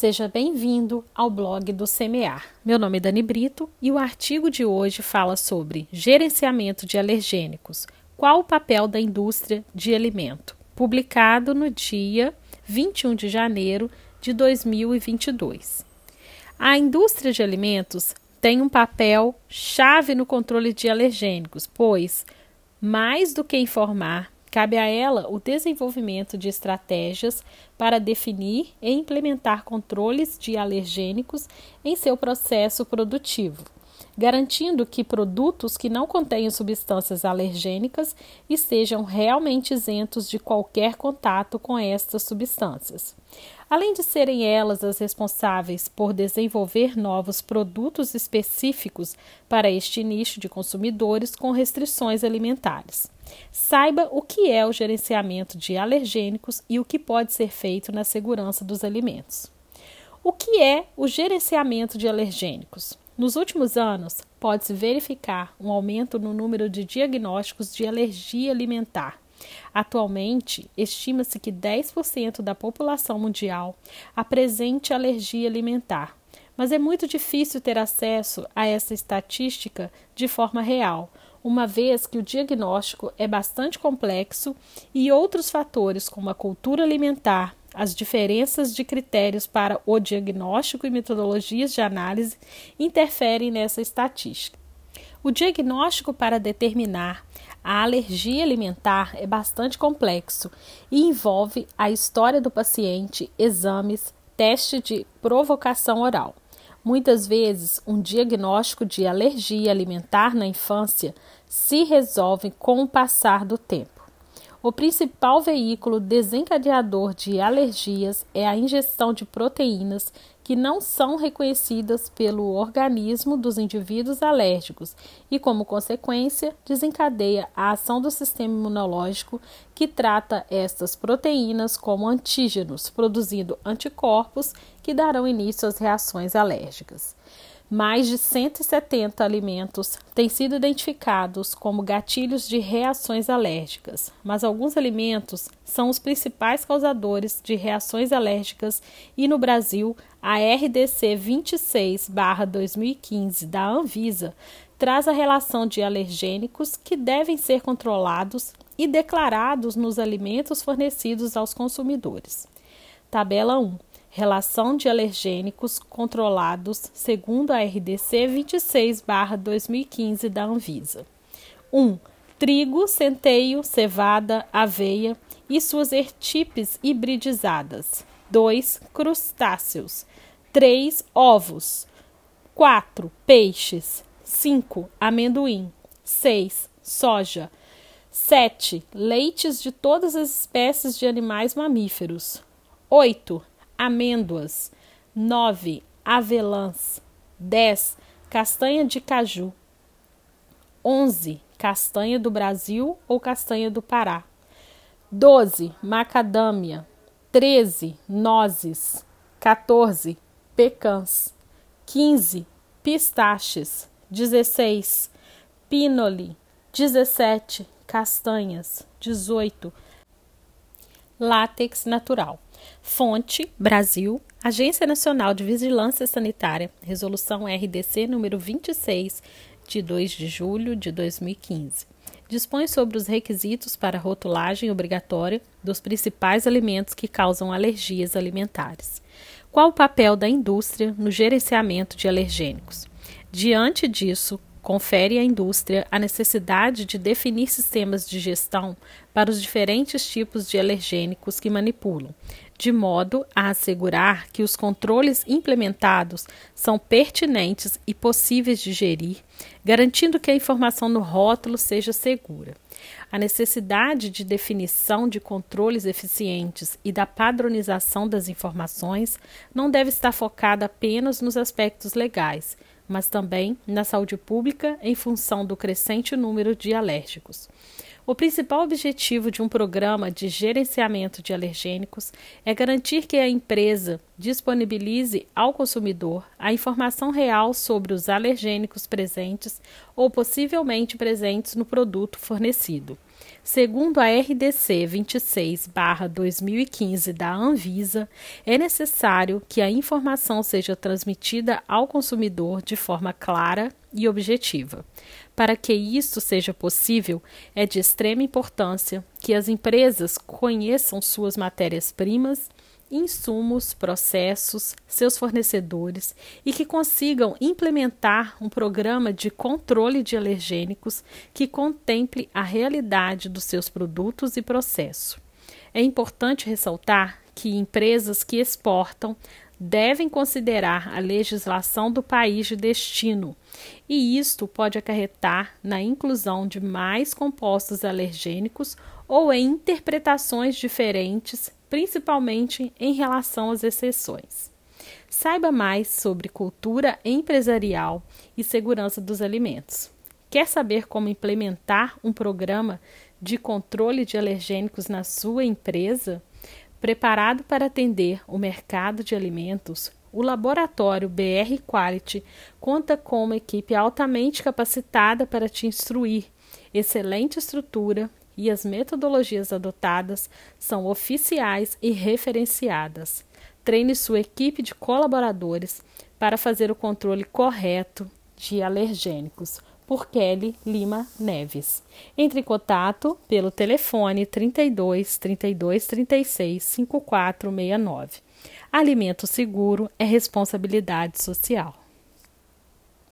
Seja bem-vindo ao blog do Semear. Meu nome é Dani Brito e o artigo de hoje fala sobre gerenciamento de alergênicos. Qual o papel da indústria de alimento? Publicado no dia 21 de janeiro de 2022. A indústria de alimentos tem um papel chave no controle de alergênicos, pois, mais do que informar, Cabe a ela o desenvolvimento de estratégias para definir e implementar controles de alergênicos em seu processo produtivo, garantindo que produtos que não contenham substâncias alergênicas estejam realmente isentos de qualquer contato com estas substâncias. Além de serem elas as responsáveis por desenvolver novos produtos específicos para este nicho de consumidores com restrições alimentares. Saiba o que é o gerenciamento de alergênicos e o que pode ser feito na segurança dos alimentos. O que é o gerenciamento de alergênicos? Nos últimos anos, pode-se verificar um aumento no número de diagnósticos de alergia alimentar Atualmente, estima-se que 10% da população mundial apresente alergia alimentar, mas é muito difícil ter acesso a essa estatística de forma real, uma vez que o diagnóstico é bastante complexo e outros fatores, como a cultura alimentar, as diferenças de critérios para o diagnóstico e metodologias de análise interferem nessa estatística. O diagnóstico para determinar a alergia alimentar é bastante complexo e envolve a história do paciente, exames, teste de provocação oral. Muitas vezes, um diagnóstico de alergia alimentar na infância se resolve com o passar do tempo. O principal veículo desencadeador de alergias é a ingestão de proteínas que não são reconhecidas pelo organismo dos indivíduos alérgicos e, como consequência, desencadeia a ação do sistema imunológico que trata estas proteínas como antígenos, produzindo anticorpos que darão início às reações alérgicas. Mais de 170 alimentos têm sido identificados como gatilhos de reações alérgicas, mas alguns alimentos são os principais causadores de reações alérgicas e no Brasil, a RDC 26/2015 da Anvisa traz a relação de alergênicos que devem ser controlados e declarados nos alimentos fornecidos aos consumidores. Tabela 1 Relação de alergênicos controlados segundo a RDC 26/2015 da Anvisa. 1. Um, trigo, centeio, cevada, aveia e suas ertipes hibridizadas. 2. Crustáceos. 3. Ovos. 4. Peixes. 5. Amendoim. 6. Soja. 7. Leites de todas as espécies de animais mamíferos. 8 amêndoas. 9. Avelãs. 10. Castanha de caju. 11. Castanha do Brasil ou castanha do Pará. 12. Macadâmia. 13. Nozes. 14. Pecãs. 15. Pistaches. 16. Pinole. 17. Castanhas. 18. Látex natural. Fonte: Brasil, Agência Nacional de Vigilância Sanitária, Resolução RDC número 26, de 2 de julho de 2015. Dispõe sobre os requisitos para rotulagem obrigatória dos principais alimentos que causam alergias alimentares. Qual o papel da indústria no gerenciamento de alergênicos? Diante disso, confere à indústria a necessidade de definir sistemas de gestão para os diferentes tipos de alergênicos que manipulam, de modo a assegurar que os controles implementados são pertinentes e possíveis de gerir, garantindo que a informação no rótulo seja segura. A necessidade de definição de controles eficientes e da padronização das informações não deve estar focada apenas nos aspectos legais, mas também na saúde pública em função do crescente número de alérgicos. O principal objetivo de um programa de gerenciamento de alergênicos é garantir que a empresa disponibilize ao consumidor a informação real sobre os alergênicos presentes ou possivelmente presentes no produto fornecido. Segundo a RDC 26/2015 da Anvisa, é necessário que a informação seja transmitida ao consumidor de forma clara e objetiva. Para que isto seja possível, é de extrema importância que as empresas conheçam suas matérias-primas insumos, processos, seus fornecedores e que consigam implementar um programa de controle de alergênicos que contemple a realidade dos seus produtos e processos. É importante ressaltar que empresas que exportam devem considerar a legislação do país de destino, e isto pode acarretar na inclusão de mais compostos alergênicos ou em interpretações diferentes principalmente em relação às exceções. Saiba mais sobre cultura empresarial e segurança dos alimentos. Quer saber como implementar um programa de controle de alergênicos na sua empresa? Preparado para atender o mercado de alimentos, o laboratório BR Quality conta com uma equipe altamente capacitada para te instruir, excelente estrutura e as metodologias adotadas são oficiais e referenciadas. Treine sua equipe de colaboradores para fazer o controle correto de alergênicos. Por Kelly Lima Neves. Entre em contato pelo telefone 32 32 36 5469. Alimento seguro é responsabilidade social.